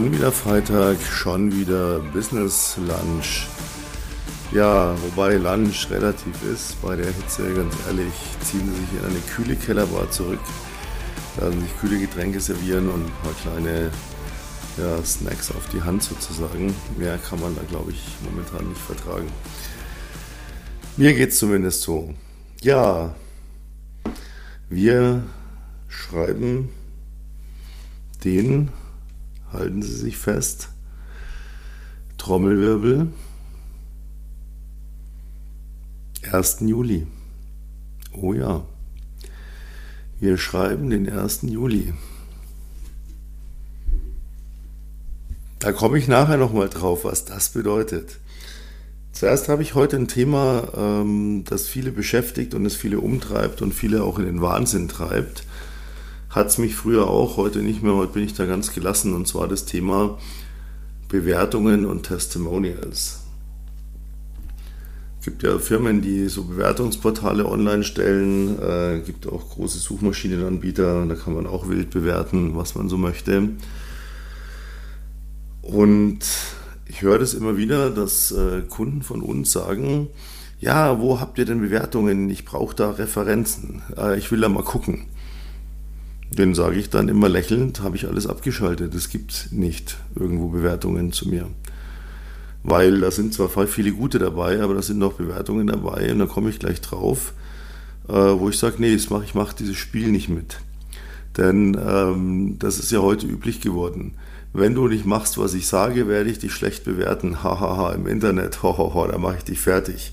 Schon wieder Freitag, schon wieder Business Lunch. Ja, wobei Lunch relativ ist, bei der Hitze, ganz ehrlich, ziehen Sie sich in eine kühle Kellerbar zurück, lassen sich kühle Getränke servieren und ein paar kleine ja, Snacks auf die Hand sozusagen. Mehr kann man da, glaube ich, momentan nicht vertragen. Mir geht es zumindest so. Ja, wir schreiben den halten Sie sich fest. Trommelwirbel. 1. Juli. Oh ja. Wir schreiben den 1. Juli. Da komme ich nachher nochmal drauf, was das bedeutet. Zuerst habe ich heute ein Thema, ähm, das viele beschäftigt und es viele umtreibt und viele auch in den Wahnsinn treibt hat es mich früher auch, heute nicht mehr, heute bin ich da ganz gelassen und zwar das Thema Bewertungen und Testimonials. Es gibt ja Firmen, die so Bewertungsportale online stellen, äh, gibt auch große Suchmaschinenanbieter, da kann man auch wild bewerten, was man so möchte. Und ich höre das immer wieder, dass äh, Kunden von uns sagen, ja, wo habt ihr denn Bewertungen? Ich brauche da Referenzen. Äh, ich will da mal gucken. Den sage ich dann immer lächelnd, habe ich alles abgeschaltet. Es gibt nicht irgendwo Bewertungen zu mir. Weil da sind zwar viele gute dabei, aber da sind noch Bewertungen dabei und da komme ich gleich drauf, äh, wo ich sage, nee, ich mache dieses Spiel nicht mit. Denn ähm, das ist ja heute üblich geworden. Wenn du nicht machst, was ich sage, werde ich dich schlecht bewerten. Hahaha, im Internet, hohoho, da mache ich dich fertig.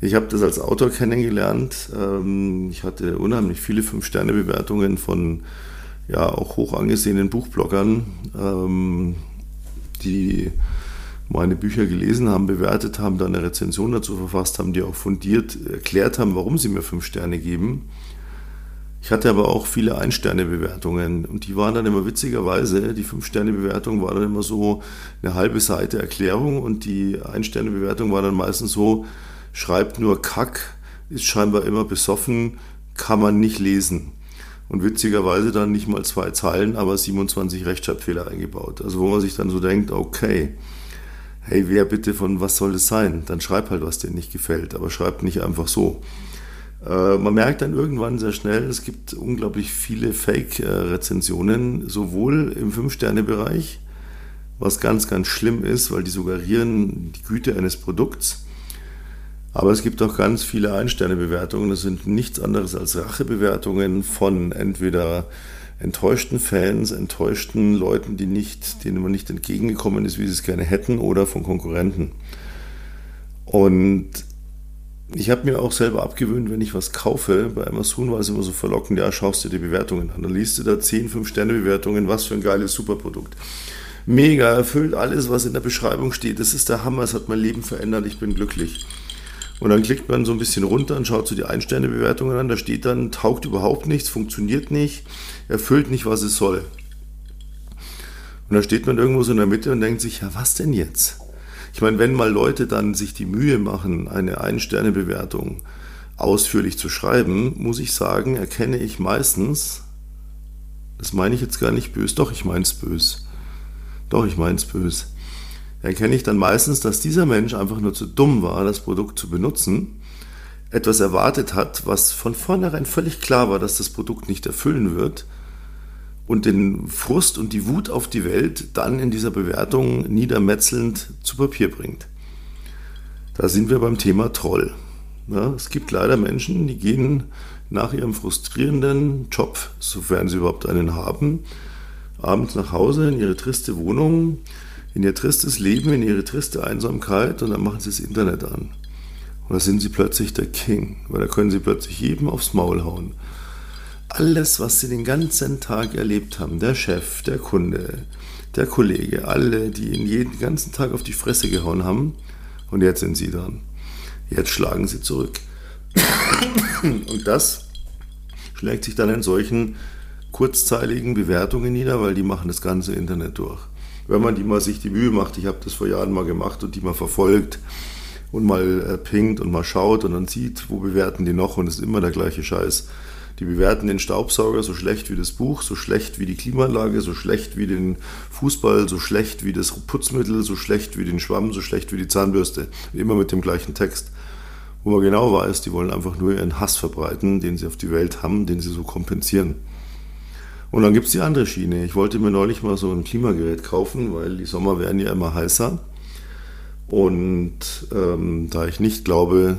Ich habe das als Autor kennengelernt. Ähm, ich hatte unheimlich viele Fünf-Sterne-Bewertungen von ja auch hoch angesehenen Buchbloggern, ähm, die meine Bücher gelesen haben, bewertet haben, dann eine Rezension dazu verfasst haben, die auch fundiert erklärt haben, warum sie mir fünf Sterne geben. Ich hatte aber auch viele Ein-Sterne-Bewertungen und die waren dann immer witzigerweise, die Fünf-Sterne-Bewertung war dann immer so eine halbe Seite Erklärung und die Ein-Sterne-Bewertung war dann meistens so, schreibt nur Kack, ist scheinbar immer besoffen, kann man nicht lesen. Und witzigerweise dann nicht mal zwei Zeilen, aber 27 Rechtschreibfehler eingebaut. Also wo man sich dann so denkt, okay, hey, wer bitte von was soll das sein? Dann schreib halt, was dir nicht gefällt, aber schreib nicht einfach so. Äh, man merkt dann irgendwann sehr schnell, es gibt unglaublich viele Fake-Rezensionen, sowohl im Fünf-Sterne-Bereich, was ganz, ganz schlimm ist, weil die suggerieren die Güte eines Produkts aber es gibt auch ganz viele Ein-Sterne-Bewertungen. Das sind nichts anderes als Rachebewertungen von entweder enttäuschten Fans, enttäuschten Leuten, die nicht, denen man nicht entgegengekommen ist, wie sie es gerne hätten, oder von Konkurrenten. Und ich habe mir auch selber abgewöhnt, wenn ich was kaufe, bei Amazon war es immer so verlockend, ja, schaust dir die Bewertungen an. Dann liest du da 10, 5-Sterne-Bewertungen, was für ein geiles Superprodukt. Mega, erfüllt alles, was in der Beschreibung steht. Das ist der Hammer, es hat mein Leben verändert, ich bin glücklich. Und dann klickt man so ein bisschen runter und schaut so die Ein-Sterne-Bewertungen an. Da steht dann, taugt überhaupt nichts, funktioniert nicht, erfüllt nicht, was es soll. Und da steht man irgendwo so in der Mitte und denkt sich, ja, was denn jetzt? Ich meine, wenn mal Leute dann sich die Mühe machen, eine Ein-Sterne-Bewertung ausführlich zu schreiben, muss ich sagen, erkenne ich meistens, das meine ich jetzt gar nicht böse, doch, ich meine es böse. Doch, ich meine es böse erkenne ich dann meistens, dass dieser Mensch einfach nur zu dumm war, das Produkt zu benutzen, etwas erwartet hat, was von vornherein völlig klar war, dass das Produkt nicht erfüllen wird und den Frust und die Wut auf die Welt dann in dieser Bewertung niedermetzelnd zu Papier bringt. Da sind wir beim Thema Troll. Ja, es gibt leider Menschen, die gehen nach ihrem frustrierenden Job, sofern sie überhaupt einen haben, abends nach Hause in ihre triste Wohnung, in ihr tristes Leben, in ihre triste Einsamkeit und dann machen sie das Internet an. Und da sind sie plötzlich der King, weil da können sie plötzlich jedem aufs Maul hauen. Alles, was sie den ganzen Tag erlebt haben, der Chef, der Kunde, der Kollege, alle, die ihnen jeden ganzen Tag auf die Fresse gehauen haben, und jetzt sind sie dran. Jetzt schlagen sie zurück. Und das schlägt sich dann in solchen kurzzeiligen Bewertungen nieder, weil die machen das ganze Internet durch wenn man die mal sich die Mühe macht, ich habe das vor Jahren mal gemacht und die mal verfolgt und mal äh, pingt und mal schaut und dann sieht, wo bewerten die noch und es ist immer der gleiche Scheiß. Die bewerten den Staubsauger so schlecht wie das Buch, so schlecht wie die Klimaanlage, so schlecht wie den Fußball, so schlecht wie das Putzmittel, so schlecht wie den Schwamm, so schlecht wie die Zahnbürste. Immer mit dem gleichen Text. Wo man genau weiß, die wollen einfach nur ihren Hass verbreiten, den sie auf die Welt haben, den sie so kompensieren. Und dann gibt es die andere Schiene. Ich wollte mir neulich mal so ein Klimagerät kaufen, weil die Sommer werden ja immer heißer. Und ähm, da ich nicht glaube,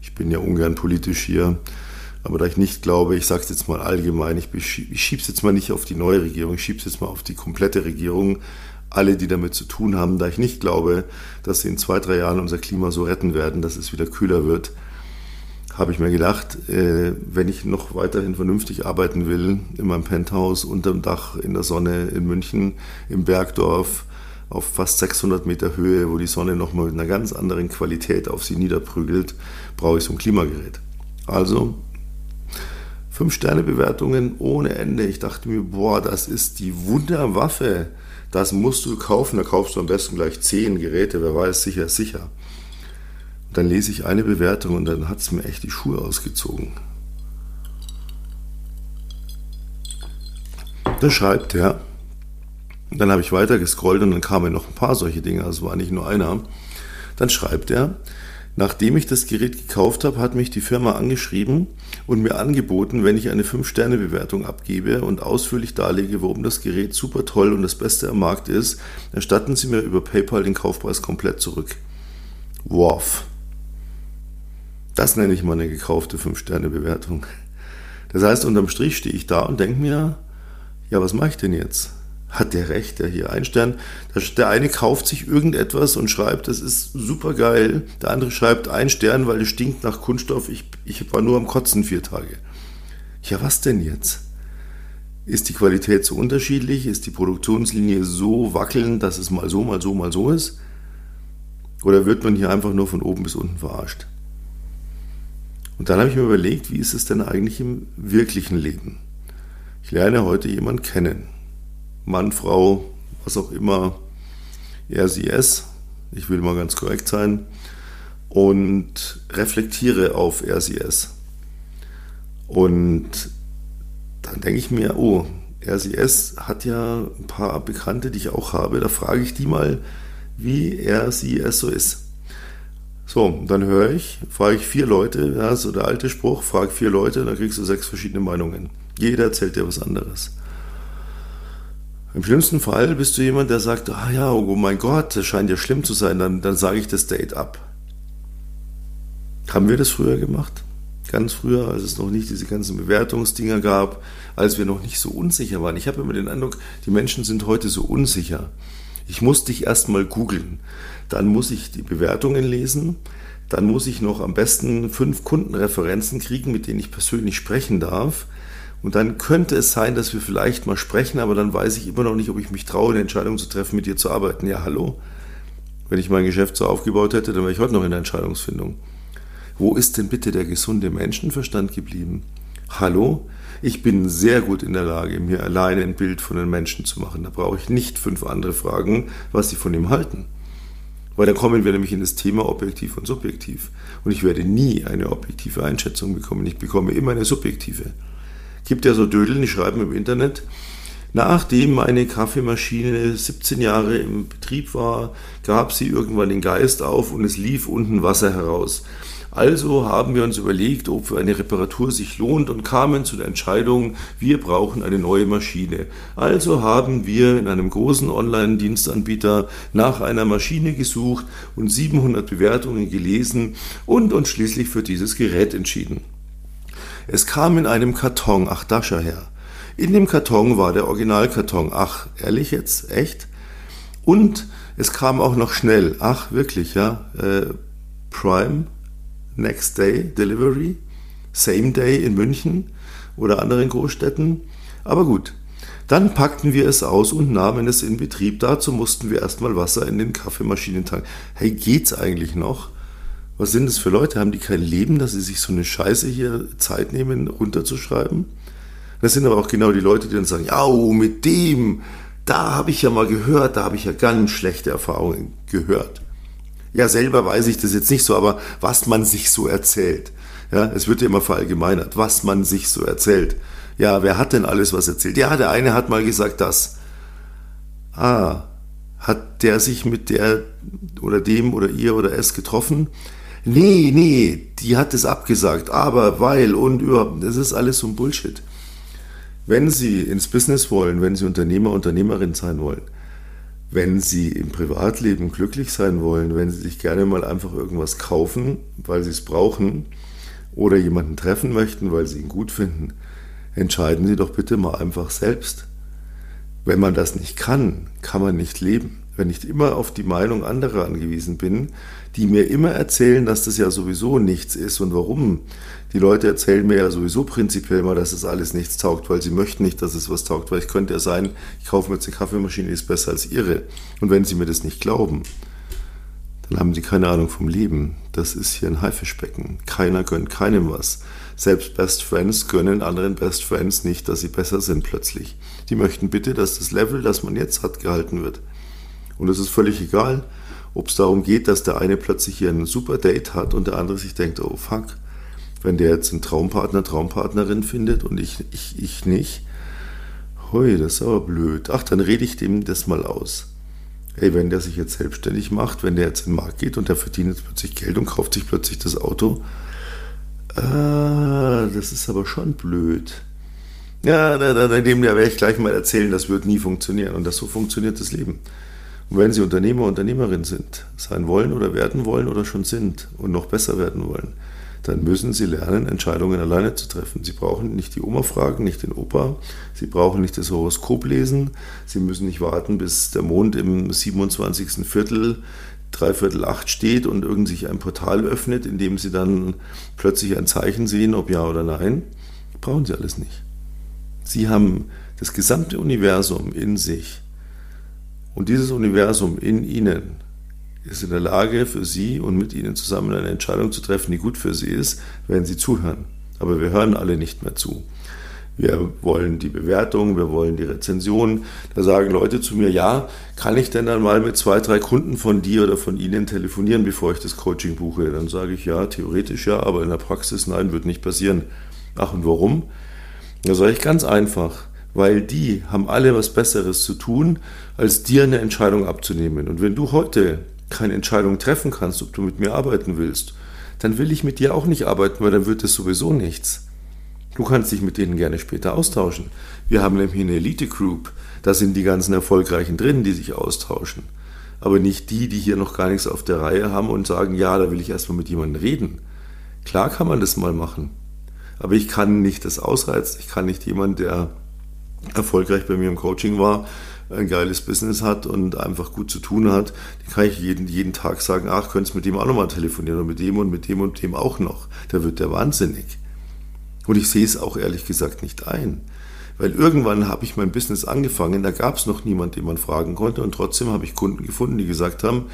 ich bin ja ungern politisch hier, aber da ich nicht glaube, ich sage es jetzt mal allgemein, ich, ich schiebe es jetzt mal nicht auf die neue Regierung, ich schiebe es jetzt mal auf die komplette Regierung, alle, die damit zu tun haben, da ich nicht glaube, dass sie in zwei, drei Jahren unser Klima so retten werden, dass es wieder kühler wird, habe ich mir gedacht, äh, wenn ich noch weiterhin vernünftig arbeiten will, in meinem Penthouse, unterm Dach, in der Sonne in München, im Bergdorf, auf fast 600 Meter Höhe, wo die Sonne nochmal mit einer ganz anderen Qualität auf sie niederprügelt, brauche ich so ein Klimagerät. Also Fünf-Sterne-Bewertungen ohne Ende. Ich dachte mir, boah, das ist die Wunderwaffe. Das musst du kaufen. Da kaufst du am besten gleich zehn Geräte. Wer weiß, sicher sicher. Dann lese ich eine Bewertung und dann hat es mir echt die Schuhe ausgezogen. Da schreibt er, dann habe ich weiter gescrollt und dann kamen noch ein paar solche Dinge, also war nicht nur einer. Dann schreibt er, nachdem ich das Gerät gekauft habe, hat mich die Firma angeschrieben und mir angeboten, wenn ich eine 5-Sterne-Bewertung abgebe und ausführlich darlege, warum das Gerät super toll und das Beste am Markt ist, erstatten sie mir über PayPal den Kaufpreis komplett zurück. Wow. Das nenne ich mal eine gekaufte 5-Sterne-Bewertung. Das heißt, unterm Strich stehe ich da und denke mir, ja, was mache ich denn jetzt? hat der recht, der hier ein Stern. Der eine kauft sich irgendetwas und schreibt, das ist super geil. Der andere schreibt ein Stern, weil es stinkt nach Kunststoff. Ich, ich war nur am Kotzen vier Tage. Ja, was denn jetzt? Ist die Qualität so unterschiedlich? Ist die Produktionslinie so wackelnd, dass es mal so, mal so, mal so ist? Oder wird man hier einfach nur von oben bis unten verarscht? Und dann habe ich mir überlegt, wie ist es denn eigentlich im wirklichen Leben? Ich lerne heute jemanden kennen. Mann, Frau, was auch immer, er, sie, es, ich will mal ganz korrekt sein, und reflektiere auf er, sie, es. Und dann denke ich mir, oh, es hat ja ein paar Bekannte, die ich auch habe, da frage ich die mal, wie er, sie, es so ist. So, dann höre ich, frage ich vier Leute, ja, so der alte Spruch, frag vier Leute, dann kriegst du sechs verschiedene Meinungen. Jeder erzählt dir was anderes. Im schlimmsten Fall bist du jemand, der sagt, ah ja, oh mein Gott, das scheint ja schlimm zu sein, dann, dann sage ich das Date ab. Haben wir das früher gemacht? Ganz früher, als es noch nicht diese ganzen Bewertungsdinger gab, als wir noch nicht so unsicher waren. Ich habe immer den Eindruck, die Menschen sind heute so unsicher. Ich muss dich erstmal googeln. Dann muss ich die Bewertungen lesen. Dann muss ich noch am besten fünf Kundenreferenzen kriegen, mit denen ich persönlich sprechen darf. Und dann könnte es sein, dass wir vielleicht mal sprechen, aber dann weiß ich immer noch nicht, ob ich mich traue, eine Entscheidung zu treffen, mit dir zu arbeiten. Ja, hallo? Wenn ich mein Geschäft so aufgebaut hätte, dann wäre ich heute noch in der Entscheidungsfindung. Wo ist denn bitte der gesunde Menschenverstand geblieben? Hallo? Ich bin sehr gut in der Lage, mir alleine ein Bild von einem Menschen zu machen. Da brauche ich nicht fünf andere Fragen, was sie von ihm halten. Weil dann kommen wir nämlich in das Thema objektiv und subjektiv. Und ich werde nie eine objektive Einschätzung bekommen. Ich bekomme immer eine subjektive gibt ja so Dödeln, die schreiben im Internet. Nachdem meine Kaffeemaschine 17 Jahre im Betrieb war, gab sie irgendwann den Geist auf und es lief unten Wasser heraus. Also haben wir uns überlegt, ob für eine Reparatur sich lohnt und kamen zu der Entscheidung, wir brauchen eine neue Maschine. Also haben wir in einem großen Online-Dienstanbieter nach einer Maschine gesucht und 700 Bewertungen gelesen und uns schließlich für dieses Gerät entschieden. Es kam in einem Karton, ach da schau her. In dem Karton war der Originalkarton, ach ehrlich jetzt, echt? Und es kam auch noch schnell, ach wirklich, ja, äh, Prime, Next Day Delivery, Same Day in München oder anderen Großstädten. Aber gut, dann packten wir es aus und nahmen es in Betrieb. Dazu mussten wir erstmal Wasser in den Kaffeemaschinen tanken. Hey, geht's eigentlich noch? Was sind das für Leute? Haben die kein Leben, dass sie sich so eine Scheiße hier Zeit nehmen, runterzuschreiben? Das sind aber auch genau die Leute, die dann sagen, ja, oh, mit dem, da habe ich ja mal gehört, da habe ich ja ganz schlechte Erfahrungen gehört. Ja, selber weiß ich das jetzt nicht so, aber was man sich so erzählt. Ja, es wird ja immer verallgemeinert, was man sich so erzählt. Ja, wer hat denn alles was erzählt? Ja, der eine hat mal gesagt das. Ah, hat der sich mit der oder dem oder ihr oder es getroffen? Nee, nee, die hat es abgesagt, aber weil und überhaupt, das ist alles so ein Bullshit. Wenn Sie ins Business wollen, wenn Sie Unternehmer, Unternehmerin sein wollen, wenn Sie im Privatleben glücklich sein wollen, wenn Sie sich gerne mal einfach irgendwas kaufen, weil Sie es brauchen, oder jemanden treffen möchten, weil Sie ihn gut finden, entscheiden Sie doch bitte mal einfach selbst. Wenn man das nicht kann, kann man nicht leben wenn ich immer auf die Meinung anderer angewiesen bin, die mir immer erzählen, dass das ja sowieso nichts ist und warum. Die Leute erzählen mir ja sowieso prinzipiell mal, dass das alles nichts taugt, weil sie möchten nicht, dass es was taugt, weil ich könnte ja sein, ich kaufe mir jetzt eine Kaffeemaschine, die ist besser als ihre. Und wenn sie mir das nicht glauben, dann haben sie keine Ahnung vom Leben. Das ist hier ein Haifischbecken. Keiner gönnt keinem was. Selbst Best Friends gönnen anderen Best Friends nicht, dass sie besser sind plötzlich. Die möchten bitte, dass das Level, das man jetzt hat, gehalten wird. Und es ist völlig egal, ob es darum geht, dass der eine plötzlich hier ein super Date hat und der andere sich denkt, oh fuck, wenn der jetzt einen Traumpartner, Traumpartnerin findet und ich, ich, ich nicht, hui, das ist aber blöd. Ach, dann rede ich dem das mal aus. Hey, wenn der sich jetzt selbstständig macht, wenn der jetzt in den Markt geht und der verdient jetzt plötzlich Geld und kauft sich plötzlich das Auto, ah, das ist aber schon blöd. Ja, da, da, dem werde ich gleich mal erzählen, das wird nie funktionieren. Und das so funktioniert das Leben. Und wenn Sie Unternehmer, Unternehmerin sind, sein wollen oder werden wollen oder schon sind und noch besser werden wollen, dann müssen Sie lernen, Entscheidungen alleine zu treffen. Sie brauchen nicht die Oma fragen, nicht den Opa. Sie brauchen nicht das Horoskop lesen. Sie müssen nicht warten, bis der Mond im 27. Viertel, dreiviertel acht steht und irgend sich ein Portal öffnet, in dem Sie dann plötzlich ein Zeichen sehen, ob ja oder nein. Brauchen Sie alles nicht. Sie haben das gesamte Universum in sich und dieses Universum in ihnen ist in der Lage, für sie und mit ihnen zusammen eine Entscheidung zu treffen, die gut für sie ist, wenn sie zuhören. Aber wir hören alle nicht mehr zu. Wir wollen die Bewertung, wir wollen die Rezension. Da sagen Leute zu mir, ja, kann ich denn dann mal mit zwei, drei Kunden von dir oder von Ihnen telefonieren, bevor ich das Coaching buche? Dann sage ich, ja, theoretisch ja, aber in der Praxis nein, wird nicht passieren. Ach, und warum? Da sage ich ganz einfach weil die haben alle was Besseres zu tun, als dir eine Entscheidung abzunehmen. Und wenn du heute keine Entscheidung treffen kannst, ob du mit mir arbeiten willst, dann will ich mit dir auch nicht arbeiten, weil dann wird es sowieso nichts. Du kannst dich mit denen gerne später austauschen. Wir haben nämlich eine Elite Group, da sind die ganzen Erfolgreichen drin, die sich austauschen. Aber nicht die, die hier noch gar nichts auf der Reihe haben und sagen, ja, da will ich erstmal mit jemandem reden. Klar kann man das mal machen. Aber ich kann nicht das ausreizen. Ich kann nicht jemand, der erfolgreich bei mir im Coaching war, ein geiles Business hat und einfach gut zu tun hat, die kann ich jeden, jeden Tag sagen, ach, könntest mit dem auch nochmal telefonieren und mit dem und mit dem und dem auch noch. Da wird der wahnsinnig. Und ich sehe es auch ehrlich gesagt nicht ein. Weil irgendwann habe ich mein Business angefangen, da gab es noch niemand, den man fragen konnte und trotzdem habe ich Kunden gefunden, die gesagt haben,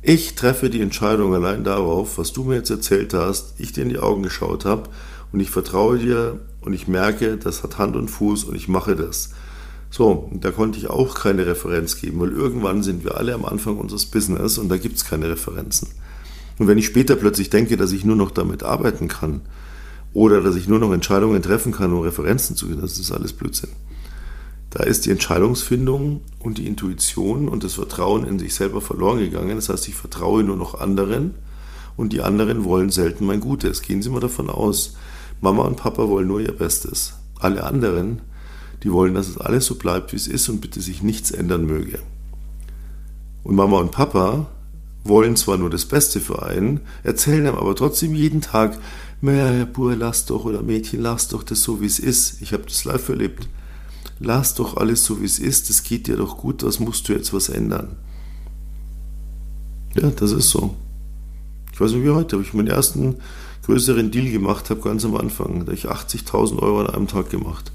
ich treffe die Entscheidung allein darauf, was du mir jetzt erzählt hast, ich dir in die Augen geschaut habe und ich vertraue dir und ich merke, das hat Hand und Fuß und ich mache das. So, da konnte ich auch keine Referenz geben, weil irgendwann sind wir alle am Anfang unseres Business und da gibt es keine Referenzen. Und wenn ich später plötzlich denke, dass ich nur noch damit arbeiten kann oder dass ich nur noch Entscheidungen treffen kann, um Referenzen zu geben, das ist alles Blödsinn. Da ist die Entscheidungsfindung und die Intuition und das Vertrauen in sich selber verloren gegangen. Das heißt, ich vertraue nur noch anderen und die anderen wollen selten mein Gutes. Gehen Sie mal davon aus, Mama und Papa wollen nur ihr Bestes. Alle anderen, die wollen, dass es alles so bleibt, wie es ist und bitte sich nichts ändern möge. Und Mama und Papa wollen zwar nur das Beste für einen, erzählen einem aber trotzdem jeden Tag, Herr Bur, lass doch oder Mädchen, lass doch das so, wie es ist. Ich habe das live erlebt. Lass doch alles so, wie es ist. Es geht dir doch gut. Was musst du jetzt was ändern? Ja, das ist so. Ich weiß nicht wie heute, habe ich meinen ersten größeren Deal gemacht habe, ganz am Anfang. Da habe ich 80.000 Euro an einem Tag gemacht.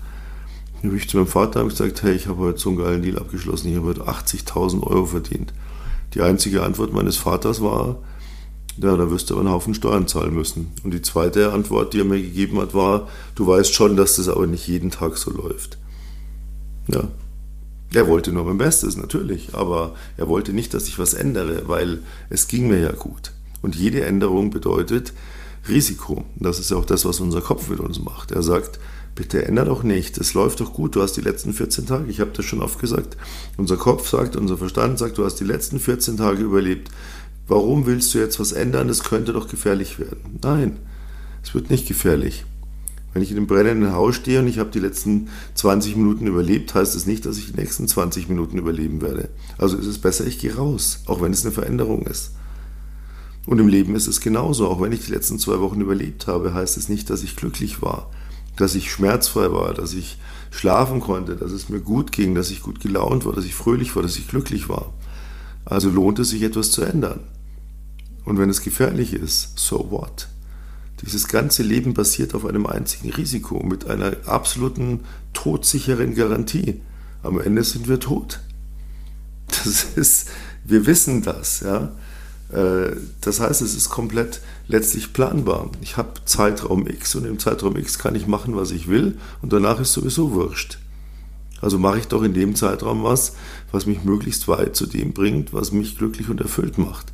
Dann habe ich zu meinem Vater gesagt, hey, ich habe heute so einen geilen Deal abgeschlossen, ich habe heute 80.000 Euro verdient. Die einzige Antwort meines Vaters war, ja, da wirst du aber einen Haufen Steuern zahlen müssen. Und die zweite Antwort, die er mir gegeben hat, war, du weißt schon, dass das aber nicht jeden Tag so läuft. Ja. Er wollte nur mein Bestes, natürlich, aber er wollte nicht, dass ich was ändere, weil es ging mir ja gut. Und jede Änderung bedeutet, Risiko. Das ist ja auch das, was unser Kopf mit uns macht. Er sagt, bitte ändere doch nicht, es läuft doch gut, du hast die letzten 14 Tage, ich habe das schon oft gesagt. Unser Kopf sagt, unser Verstand sagt, du hast die letzten 14 Tage überlebt. Warum willst du jetzt was ändern? Es könnte doch gefährlich werden. Nein, es wird nicht gefährlich. Wenn ich in einem brennenden Haus stehe und ich habe die letzten 20 Minuten überlebt, heißt es das nicht, dass ich die nächsten 20 Minuten überleben werde. Also ist es besser, ich gehe raus, auch wenn es eine Veränderung ist. Und im Leben ist es genauso. Auch wenn ich die letzten zwei Wochen überlebt habe, heißt es nicht, dass ich glücklich war, dass ich schmerzfrei war, dass ich schlafen konnte, dass es mir gut ging, dass ich gut gelaunt war, dass ich fröhlich war, dass ich glücklich war. Also lohnt es sich etwas zu ändern. Und wenn es gefährlich ist, so what? Dieses ganze Leben basiert auf einem einzigen Risiko mit einer absoluten todsicheren Garantie. Am Ende sind wir tot. Das ist, wir wissen das, ja. Äh, das heißt, es ist komplett letztlich planbar. Ich habe Zeitraum X und im Zeitraum X kann ich machen, was ich will und danach ist sowieso wurscht. Also mache ich doch in dem Zeitraum was, was mich möglichst weit zu dem bringt, was mich glücklich und erfüllt macht.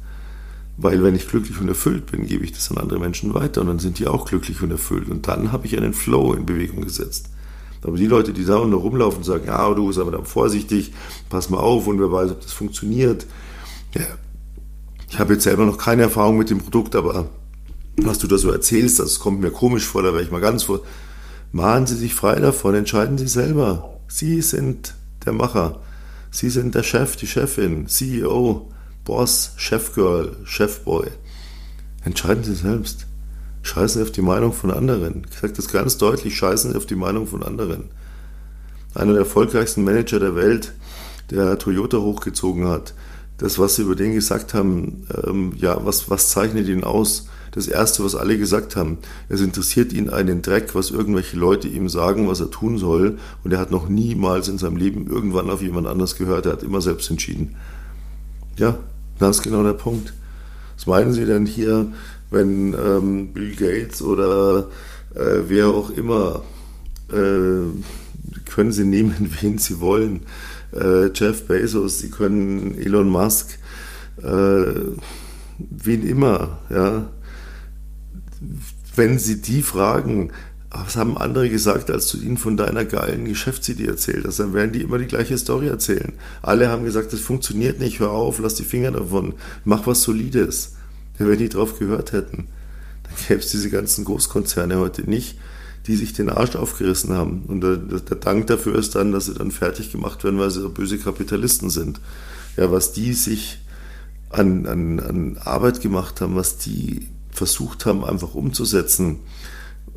Weil wenn ich glücklich und erfüllt bin, gebe ich das an andere Menschen weiter und dann sind die auch glücklich und erfüllt. Und dann habe ich einen Flow in Bewegung gesetzt. Aber die Leute, die da und da rumlaufen und sagen, ja, du bist aber da vorsichtig, pass mal auf und wer weiß, ob das funktioniert. Ja, ich habe jetzt selber noch keine Erfahrung mit dem Produkt, aber was du da so erzählst, das kommt mir komisch vor, da wäre ich mal ganz vor. Machen Sie sich frei davon, entscheiden Sie selber. Sie sind der Macher. Sie sind der Chef, die Chefin, CEO. Boss, Chefgirl, Chefboy. Entscheiden Sie selbst. Scheißen Sie auf die Meinung von anderen. Ich sage das ganz deutlich, scheißen Sie auf die Meinung von anderen. Einer der erfolgreichsten Manager der Welt, der Toyota hochgezogen hat, das, was Sie über den gesagt haben, ähm, ja, was, was zeichnet ihn aus? Das Erste, was alle gesagt haben, es interessiert ihn einen Dreck, was irgendwelche Leute ihm sagen, was er tun soll. Und er hat noch niemals in seinem Leben irgendwann auf jemand anders gehört. Er hat immer selbst entschieden. Ja, das ist genau der Punkt. Was meinen Sie denn hier, wenn ähm, Bill Gates oder äh, wer auch immer, äh, können Sie nehmen, wen Sie wollen, äh, Jeff Bezos, Sie können Elon Musk, äh, wen immer, ja, wenn Sie die fragen, was haben andere gesagt, als du ihnen von deiner geilen Geschäftsidee erzählt hast? Dann werden die immer die gleiche Story erzählen. Alle haben gesagt, das funktioniert nicht, hör auf, lass die Finger davon, mach was Solides. Wenn die drauf gehört hätten, dann gäbe es diese ganzen Großkonzerne heute nicht, die sich den Arsch aufgerissen haben. Und der, der Dank dafür ist dann, dass sie dann fertig gemacht werden, weil sie böse Kapitalisten sind. Ja, was die sich an, an, an Arbeit gemacht haben, was die versucht haben, einfach umzusetzen,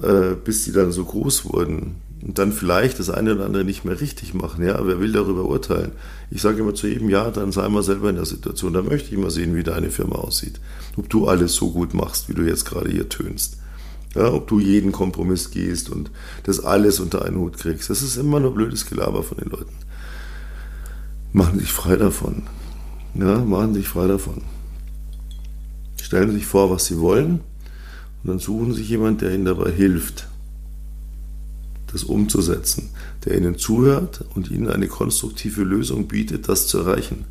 äh, bis die dann so groß wurden und dann vielleicht das eine oder andere nicht mehr richtig machen. Ja, wer will darüber urteilen? Ich sage immer zu jedem, ja, dann sei mal selber in der Situation. Da möchte ich mal sehen, wie deine Firma aussieht. Ob du alles so gut machst, wie du jetzt gerade hier tönst. Ja, ob du jeden Kompromiss gehst und das alles unter einen Hut kriegst. Das ist immer nur blödes Gelaber von den Leuten. Machen sich frei davon. Ja, machen sich frei davon. Stellen sich vor, was sie wollen und dann suchen sich jemand, der ihnen dabei hilft, das umzusetzen, der ihnen zuhört und ihnen eine konstruktive Lösung bietet, das zu erreichen.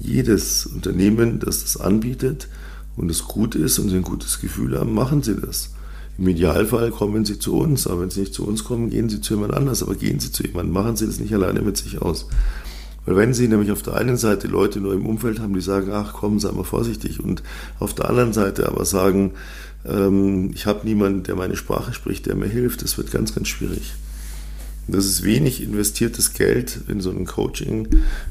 Jedes Unternehmen, das das anbietet und es gut ist und sie ein gutes Gefühl haben, machen sie das. Im Idealfall kommen sie zu uns, aber wenn sie nicht zu uns kommen, gehen sie zu jemand anders, aber gehen sie zu jemandem, machen sie das nicht alleine mit sich aus. Weil wenn Sie nämlich auf der einen Seite Leute nur im Umfeld haben, die sagen, ach komm, sei mal vorsichtig, und auf der anderen Seite aber sagen, ähm, ich habe niemanden, der meine Sprache spricht, der mir hilft, das wird ganz, ganz schwierig. Das ist wenig investiertes Geld in so ein Coaching,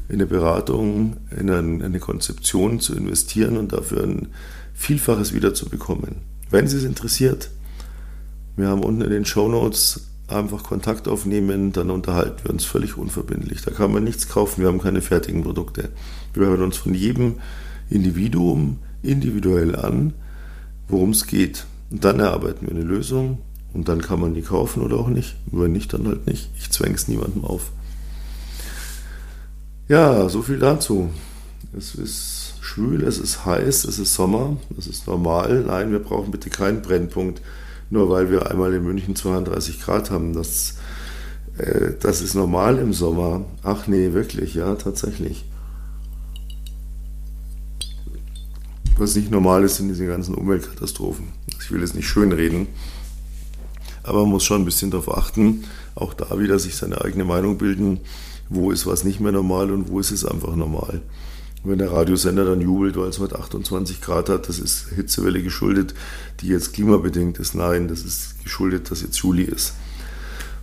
in eine Beratung, in eine Konzeption zu investieren und dafür ein Vielfaches wiederzubekommen. Wenn Sie es interessiert, wir haben unten in den Show Notes einfach Kontakt aufnehmen, dann unterhalten wir uns völlig unverbindlich. Da kann man nichts kaufen, wir haben keine fertigen Produkte. Wir hören uns von jedem Individuum individuell an, worum es geht. Und dann erarbeiten wir eine Lösung und dann kann man die kaufen oder auch nicht. Wenn nicht, dann halt nicht. Ich zwänge es niemandem auf. Ja, so viel dazu. Es ist schwül, es ist heiß, es ist Sommer, es ist normal. Nein, wir brauchen bitte keinen Brennpunkt nur weil wir einmal in München 32 Grad haben. Das, äh, das ist normal im Sommer. Ach nee, wirklich, ja, tatsächlich. Was nicht normal ist, sind diese ganzen Umweltkatastrophen. Ich will es nicht schönreden, aber man muss schon ein bisschen darauf achten, auch da wieder sich seine eigene Meinung bilden, wo ist was nicht mehr normal und wo ist es einfach normal. Wenn der Radiosender dann jubelt, weil es heute 28 Grad hat, das ist Hitzewelle geschuldet, die jetzt klimabedingt ist. Nein, das ist geschuldet, dass jetzt Juli ist.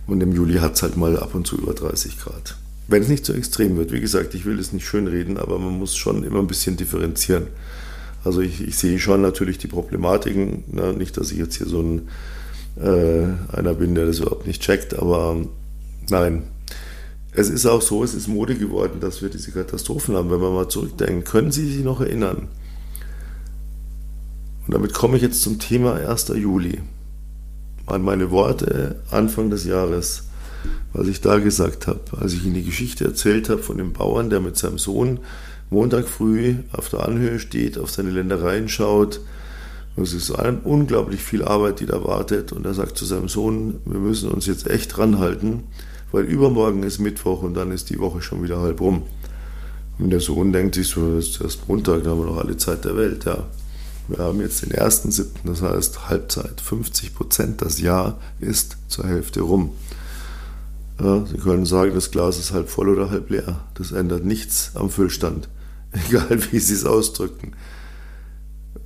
Und im Juli hat es halt mal ab und zu über 30 Grad. Wenn es nicht zu so extrem wird, wie gesagt, ich will es nicht schönreden, aber man muss schon immer ein bisschen differenzieren. Also ich, ich sehe schon natürlich die Problematiken, ne? nicht, dass ich jetzt hier so ein äh, einer bin, der das überhaupt nicht checkt, aber nein. Es ist auch so, es ist Mode geworden, dass wir diese Katastrophen haben. Wenn wir mal zurückdenken, können Sie sich noch erinnern? Und damit komme ich jetzt zum Thema 1. Juli. An meine Worte Anfang des Jahres was ich da gesagt habe, als ich Ihnen die Geschichte erzählt habe von dem Bauern, der mit seinem Sohn Montag früh auf der Anhöhe steht, auf seine Ländereien schaut. Es ist unglaublich viel Arbeit, die da wartet. Und er sagt zu seinem Sohn, wir müssen uns jetzt echt ranhalten, weil übermorgen ist Mittwoch und dann ist die Woche schon wieder halb rum. Und der Sohn denkt sich so, das ist erst Montag, da haben wir noch alle Zeit der Welt. Ja. Wir haben jetzt den ersten siebten, das heißt Halbzeit, 50 Prozent. Das Jahr ist zur Hälfte rum. Ja, Sie können sagen, das Glas ist halb voll oder halb leer. Das ändert nichts am Füllstand, egal wie Sie es ausdrücken.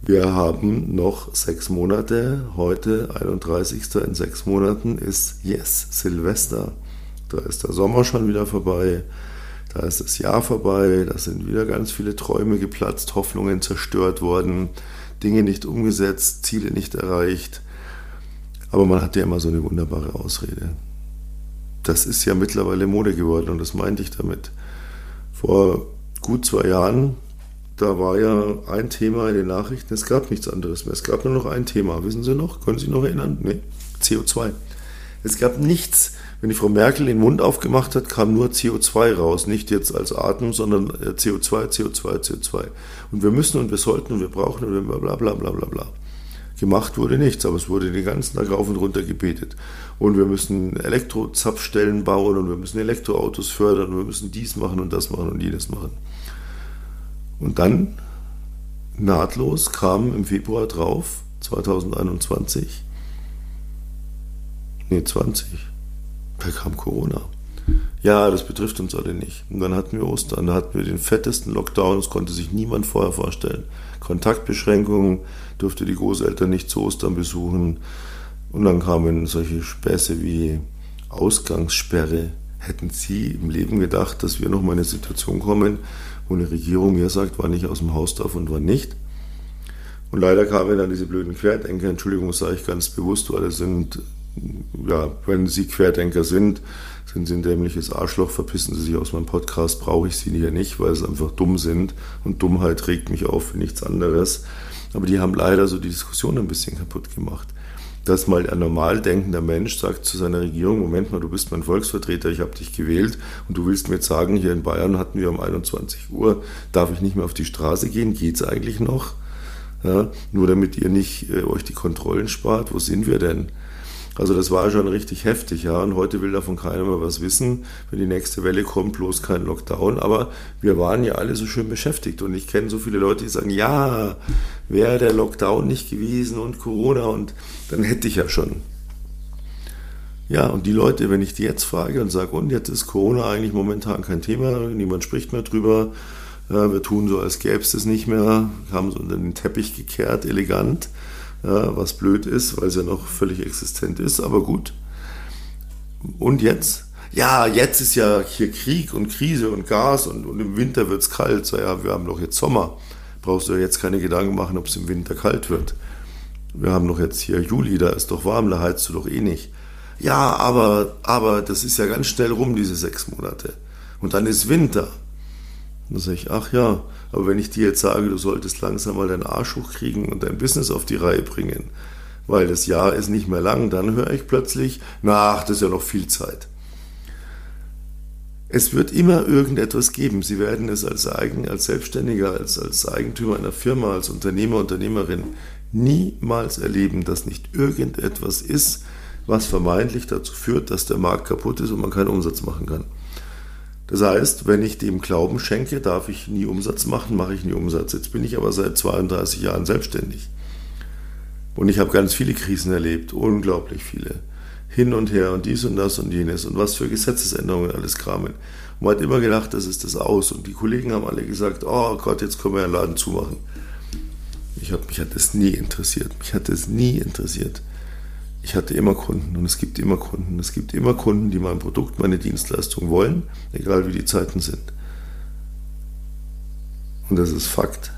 Wir haben noch sechs Monate. Heute, 31. in sechs Monaten, ist Yes, Silvester. Da ist der Sommer schon wieder vorbei. Da ist das Jahr vorbei. Da sind wieder ganz viele Träume geplatzt, Hoffnungen zerstört worden, Dinge nicht umgesetzt, Ziele nicht erreicht. Aber man hat ja immer so eine wunderbare Ausrede das ist ja mittlerweile Mode geworden und das meinte ich damit. Vor gut zwei Jahren, da war ja ein Thema in den Nachrichten, es gab nichts anderes mehr. Es gab nur noch ein Thema. Wissen Sie noch? Können Sie sich noch erinnern? Nee, CO2. Es gab nichts. Wenn die Frau Merkel den Mund aufgemacht hat, kam nur CO2 raus. Nicht jetzt als Atem, sondern CO2, CO2, CO2. Und wir müssen und wir sollten und wir brauchen und wir bla bla bla bla bla. Gemacht wurde nichts, aber es wurde den ganzen Tag rauf und runter gebetet. Und wir müssen Elektrozapfstellen bauen und wir müssen Elektroautos fördern und wir müssen dies machen und das machen und jenes machen. Und dann nahtlos kam im Februar drauf, 2021, nee 20, da kam Corona. Ja, das betrifft uns alle nicht. Und dann hatten wir Ostern, da hatten wir den fettesten Lockdown, das konnte sich niemand vorher vorstellen. Kontaktbeschränkungen, durfte die Großeltern nicht zu Ostern besuchen. Und dann kamen solche Späße wie Ausgangssperre. Hätten Sie im Leben gedacht, dass wir noch mal in eine Situation kommen, wo eine Regierung mir sagt, wann ich aus dem Haus darf und wann nicht? Und leider kamen dann diese blöden Querdenker, Entschuldigung, sage ich ganz bewusst, weil das sind, ja, wenn Sie Querdenker sind, sind Sie ein dämliches Arschloch, verpissen Sie sich aus meinem Podcast, brauche ich Sie hier nicht, weil Sie einfach dumm sind und Dummheit regt mich auf für nichts anderes. Aber die haben leider so die Diskussion ein bisschen kaputt gemacht. Dass mal ein normal denkender Mensch sagt zu seiner Regierung, Moment mal, du bist mein Volksvertreter, ich habe dich gewählt und du willst mir jetzt sagen, hier in Bayern hatten wir um 21 Uhr, darf ich nicht mehr auf die Straße gehen, geht es eigentlich noch? Ja, nur damit ihr nicht äh, euch die Kontrollen spart, wo sind wir denn? Also das war schon richtig heftig, ja. Und heute will davon keiner mehr was wissen. Wenn die nächste Welle kommt, bloß kein Lockdown. Aber wir waren ja alle so schön beschäftigt. Und ich kenne so viele Leute, die sagen, ja, wäre der Lockdown nicht gewesen und Corona und dann hätte ich ja schon. Ja, und die Leute, wenn ich die jetzt frage und sage, und jetzt ist Corona eigentlich momentan kein Thema, niemand spricht mehr drüber, wir tun so, als gäbe es das nicht mehr, haben es unter den Teppich gekehrt, elegant ja, was blöd ist, weil es ja noch völlig existent ist, aber gut. Und jetzt? Ja, jetzt ist ja hier Krieg und Krise und Gas und, und im Winter wird es kalt. So, ja, wir haben doch jetzt Sommer. Brauchst du ja jetzt keine Gedanken machen, ob es im Winter kalt wird. Wir haben doch jetzt hier Juli, da ist doch warm, da heizt du doch eh nicht. Ja, aber, aber das ist ja ganz schnell rum, diese sechs Monate. Und dann ist Winter. Dann sage ich, ach ja, aber wenn ich dir jetzt sage, du solltest langsam mal deinen Arsch hochkriegen und dein Business auf die Reihe bringen, weil das Jahr ist nicht mehr lang, dann höre ich plötzlich, nach, das ist ja noch viel Zeit. Es wird immer irgendetwas geben. Sie werden es als Eigen, als Selbstständiger, als, als Eigentümer einer Firma, als Unternehmer, Unternehmerin niemals erleben, dass nicht irgendetwas ist, was vermeintlich dazu führt, dass der Markt kaputt ist und man keinen Umsatz machen kann. Das heißt, wenn ich dem Glauben schenke, darf ich nie Umsatz machen, mache ich nie Umsatz. Jetzt bin ich aber seit 32 Jahren selbstständig. Und ich habe ganz viele Krisen erlebt, unglaublich viele. Hin und her und dies und das und jenes und was für Gesetzesänderungen alles kramen. Und man hat immer gedacht, das ist das aus. Und die Kollegen haben alle gesagt, oh Gott, jetzt können wir den Laden zumachen. Ich hab, mich hat das nie interessiert. Mich hat das nie interessiert ich hatte immer Kunden und es gibt immer Kunden. Es gibt immer Kunden, die mein Produkt, meine Dienstleistung wollen, egal wie die Zeiten sind. Und das ist Fakt.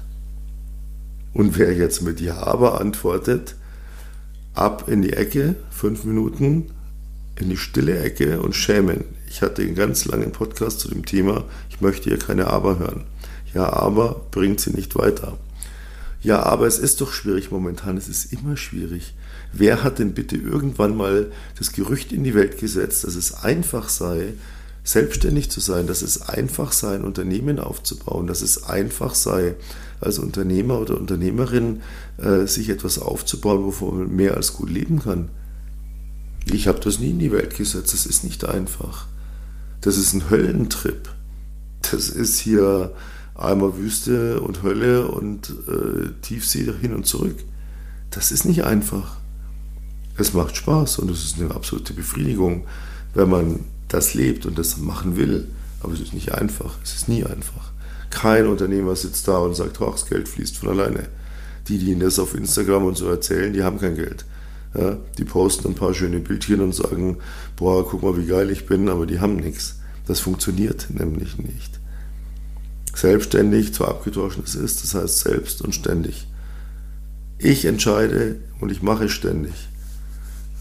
Und wer jetzt mit Ja aber antwortet, ab in die Ecke, fünf Minuten, in die stille Ecke und schämen. Ich hatte einen ganz langen Podcast zu dem Thema, ich möchte hier keine Aber hören. Ja, aber bringt sie nicht weiter. Ja, aber es ist doch schwierig momentan, es ist immer schwierig. Wer hat denn bitte irgendwann mal das Gerücht in die Welt gesetzt, dass es einfach sei, selbstständig zu sein, dass es einfach sei, ein Unternehmen aufzubauen, dass es einfach sei, als Unternehmer oder Unternehmerin äh, sich etwas aufzubauen, wovon man mehr als gut leben kann. Ich habe das nie in die Welt gesetzt, das ist nicht einfach. Das ist ein Höllentrip. Das ist hier einmal Wüste und Hölle und äh, Tiefsee hin und zurück. Das ist nicht einfach. Es macht Spaß und es ist eine absolute Befriedigung, wenn man das lebt und das machen will. Aber es ist nicht einfach. Es ist nie einfach. Kein Unternehmer sitzt da und sagt, das Geld fließt von alleine. Die, die Ihnen das auf Instagram und so erzählen, die haben kein Geld. Ja, die posten ein paar schöne Bildchen und sagen, boah, guck mal, wie geil ich bin, aber die haben nichts. Das funktioniert nämlich nicht. Selbstständig, zwar abgedroschen es ist, das heißt selbst und ständig. Ich entscheide und ich mache ständig.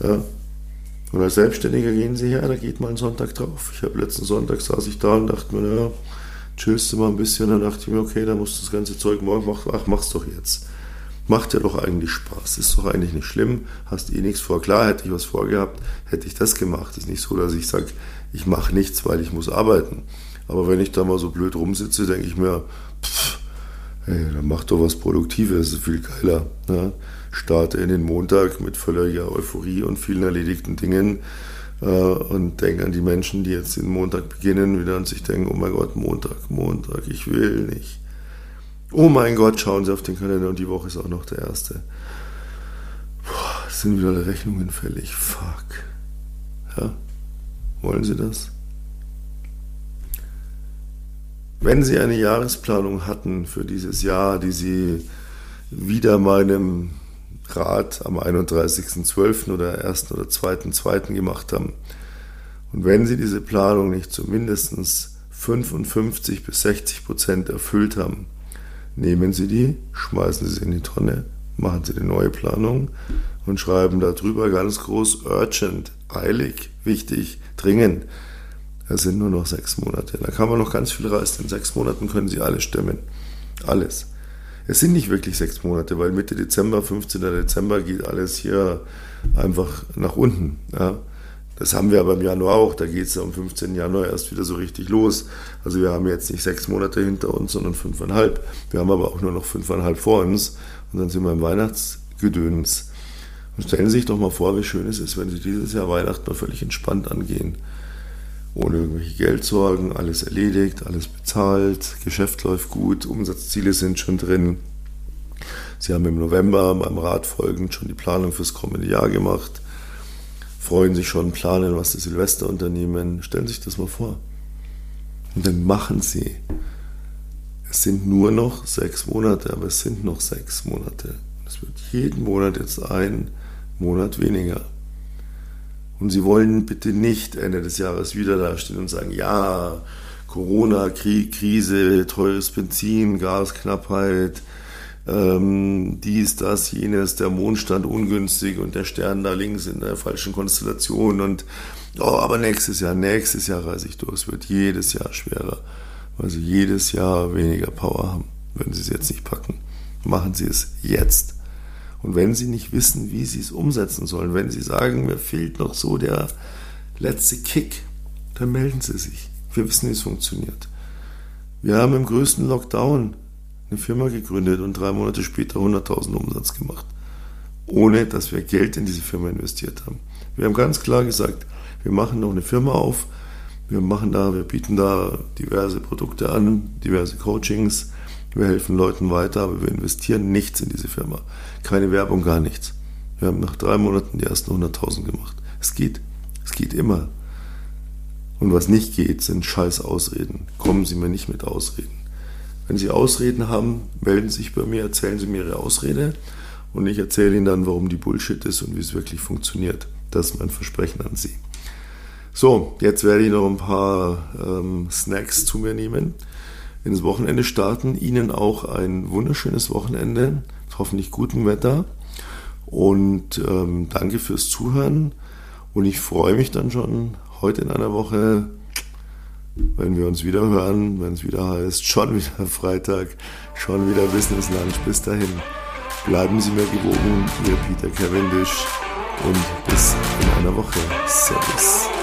Ja. Und als Selbstständiger gehen sie her, da geht mal ein Sonntag drauf. Ich habe letzten Sonntag saß ich da und dachte mir, naja, chillst du mal ein bisschen. Dann dachte ich mir, okay, da musst du das ganze Zeug morgen machen. Ach, mach's doch jetzt. Macht ja doch eigentlich Spaß. Ist doch eigentlich nicht schlimm. Hast eh nichts vor. Klar, hätte ich was vorgehabt, hätte ich das gemacht. Ist nicht so, dass ich sage, ich mache nichts, weil ich muss arbeiten. Aber wenn ich da mal so blöd rumsitze, denke ich mir, pff, hey, dann mach doch was Produktives, ist viel geiler. Ne? Starte in den Montag mit völliger Euphorie und vielen erledigten Dingen äh, und denke an die Menschen, die jetzt den Montag beginnen, wieder an sich denken, oh mein Gott, Montag, Montag, ich will nicht. Oh mein Gott, schauen Sie auf den Kalender und die Woche ist auch noch der erste. Puh, sind wieder Rechnungen fällig. Fuck. Ja? Wollen Sie das? Wenn Sie eine Jahresplanung hatten für dieses Jahr, die Sie wieder meinem Rat am 31.12. oder 1. oder 2.2. gemacht haben, und wenn Sie diese Planung nicht zu mindestens 55 bis 60 Prozent erfüllt haben, nehmen Sie die, schmeißen Sie sie in die Tonne, machen Sie eine neue Planung und schreiben darüber ganz groß urgent, eilig, wichtig, dringend. Es sind nur noch sechs Monate. Da kann man noch ganz viel reißen. In sechs Monaten können Sie alles stemmen. Alles. Es sind nicht wirklich sechs Monate, weil Mitte Dezember, 15. Dezember geht alles hier einfach nach unten. Ja. Das haben wir aber im Januar auch. Da geht es am 15. Januar erst wieder so richtig los. Also wir haben jetzt nicht sechs Monate hinter uns, sondern fünfeinhalb. Wir haben aber auch nur noch fünfeinhalb vor uns. Und dann sind wir im Weihnachtsgedöns. Und stellen Sie sich doch mal vor, wie schön es ist, wenn Sie dieses Jahr Weihnachten mal völlig entspannt angehen ohne irgendwelche Geldsorgen, alles erledigt, alles bezahlt, Geschäft läuft gut, Umsatzziele sind schon drin. Sie haben im November beim Rat folgend schon die Planung fürs kommende Jahr gemacht, freuen sich schon, planen, was das Silvester unternehmen. Stellen Sie sich das mal vor. Und dann machen Sie. Es sind nur noch sechs Monate, aber es sind noch sechs Monate. Es wird jeden Monat jetzt ein Monat weniger. Und Sie wollen bitte nicht Ende des Jahres wieder dastehen und sagen, ja, Corona, Krieg, Krise, teures Benzin, Gasknappheit, ähm, dies, das, jenes, der Mondstand ungünstig und der Stern da links in der falschen Konstellation und oh, aber nächstes Jahr, nächstes Jahr reise ich durch. Es wird jedes Jahr schwerer, weil Sie jedes Jahr weniger Power haben, wenn Sie es jetzt nicht packen. Machen Sie es jetzt. Und wenn Sie nicht wissen, wie Sie es umsetzen sollen, wenn Sie sagen, mir fehlt noch so der letzte Kick, dann melden Sie sich. Wir wissen, wie es funktioniert. Wir haben im größten Lockdown eine Firma gegründet und drei Monate später 100.000 Umsatz gemacht, ohne dass wir Geld in diese Firma investiert haben. Wir haben ganz klar gesagt, wir machen noch eine Firma auf, Wir machen da, wir bieten da diverse Produkte an, diverse Coachings. Wir helfen Leuten weiter, aber wir investieren nichts in diese Firma. Keine Werbung, gar nichts. Wir haben nach drei Monaten die ersten 100.000 gemacht. Es geht. Es geht immer. Und was nicht geht, sind scheiß Ausreden. Kommen Sie mir nicht mit Ausreden. Wenn Sie Ausreden haben, melden Sie sich bei mir, erzählen Sie mir Ihre Ausrede und ich erzähle Ihnen dann, warum die Bullshit ist und wie es wirklich funktioniert. Das ist mein Versprechen an Sie. So, jetzt werde ich noch ein paar ähm, Snacks zu mir nehmen, ins Wochenende starten. Ihnen auch ein wunderschönes Wochenende, hoffentlich gutem Wetter. Und ähm, danke fürs Zuhören. Und ich freue mich dann schon heute in einer Woche, wenn wir uns wieder hören, wenn es wieder heißt, schon wieder Freitag, schon wieder Business Lunch. Bis dahin, bleiben Sie mir gewogen, Ihr Peter Cavendish und bis in einer Woche. Servus.